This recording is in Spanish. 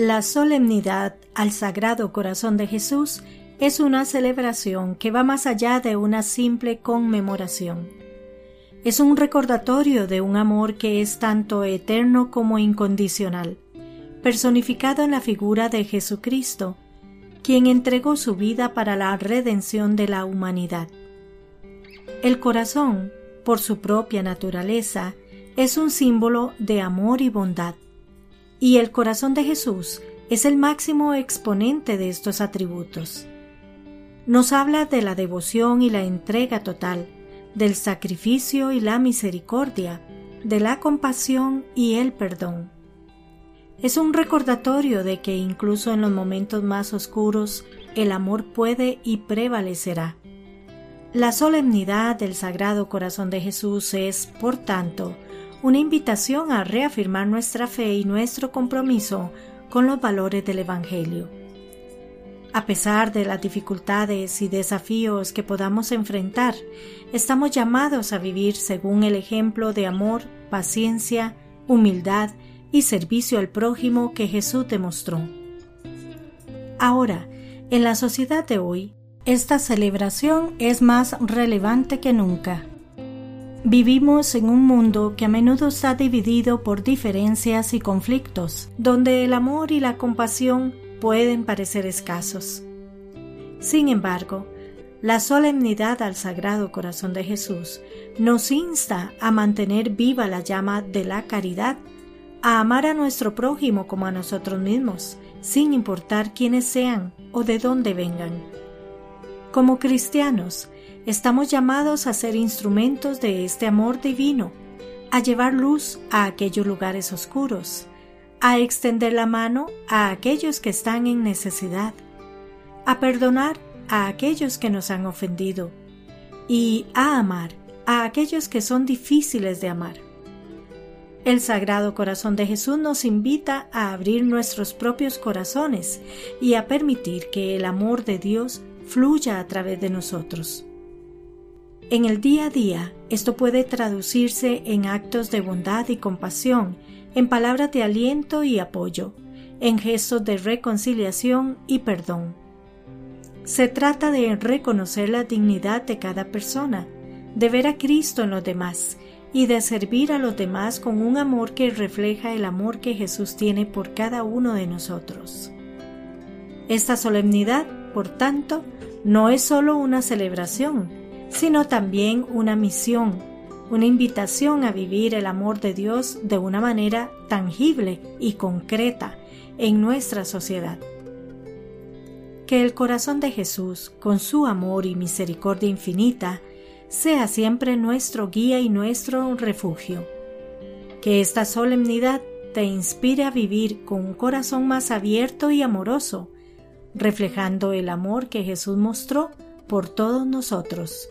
La solemnidad al Sagrado Corazón de Jesús es una celebración que va más allá de una simple conmemoración. Es un recordatorio de un amor que es tanto eterno como incondicional, personificado en la figura de Jesucristo, quien entregó su vida para la redención de la humanidad. El corazón, por su propia naturaleza, es un símbolo de amor y bondad y el corazón de Jesús es el máximo exponente de estos atributos. Nos habla de la devoción y la entrega total, del sacrificio y la misericordia, de la compasión y el perdón. Es un recordatorio de que incluso en los momentos más oscuros el amor puede y prevalecerá. La solemnidad del Sagrado Corazón de Jesús es, por tanto, una invitación a reafirmar nuestra fe y nuestro compromiso con los valores del Evangelio. A pesar de las dificultades y desafíos que podamos enfrentar, estamos llamados a vivir según el ejemplo de amor, paciencia, humildad y servicio al prójimo que Jesús demostró. Ahora, en la sociedad de hoy, esta celebración es más relevante que nunca. Vivimos en un mundo que a menudo está dividido por diferencias y conflictos, donde el amor y la compasión pueden parecer escasos. Sin embargo, la solemnidad al Sagrado Corazón de Jesús nos insta a mantener viva la llama de la caridad, a amar a nuestro prójimo como a nosotros mismos, sin importar quiénes sean o de dónde vengan. Como cristianos, Estamos llamados a ser instrumentos de este amor divino, a llevar luz a aquellos lugares oscuros, a extender la mano a aquellos que están en necesidad, a perdonar a aquellos que nos han ofendido y a amar a aquellos que son difíciles de amar. El Sagrado Corazón de Jesús nos invita a abrir nuestros propios corazones y a permitir que el amor de Dios fluya a través de nosotros. En el día a día, esto puede traducirse en actos de bondad y compasión, en palabras de aliento y apoyo, en gestos de reconciliación y perdón. Se trata de reconocer la dignidad de cada persona, de ver a Cristo en los demás y de servir a los demás con un amor que refleja el amor que Jesús tiene por cada uno de nosotros. Esta solemnidad, por tanto, no es solo una celebración, sino también una misión, una invitación a vivir el amor de Dios de una manera tangible y concreta en nuestra sociedad. Que el corazón de Jesús, con su amor y misericordia infinita, sea siempre nuestro guía y nuestro refugio. Que esta solemnidad te inspire a vivir con un corazón más abierto y amoroso, reflejando el amor que Jesús mostró por todos nosotros.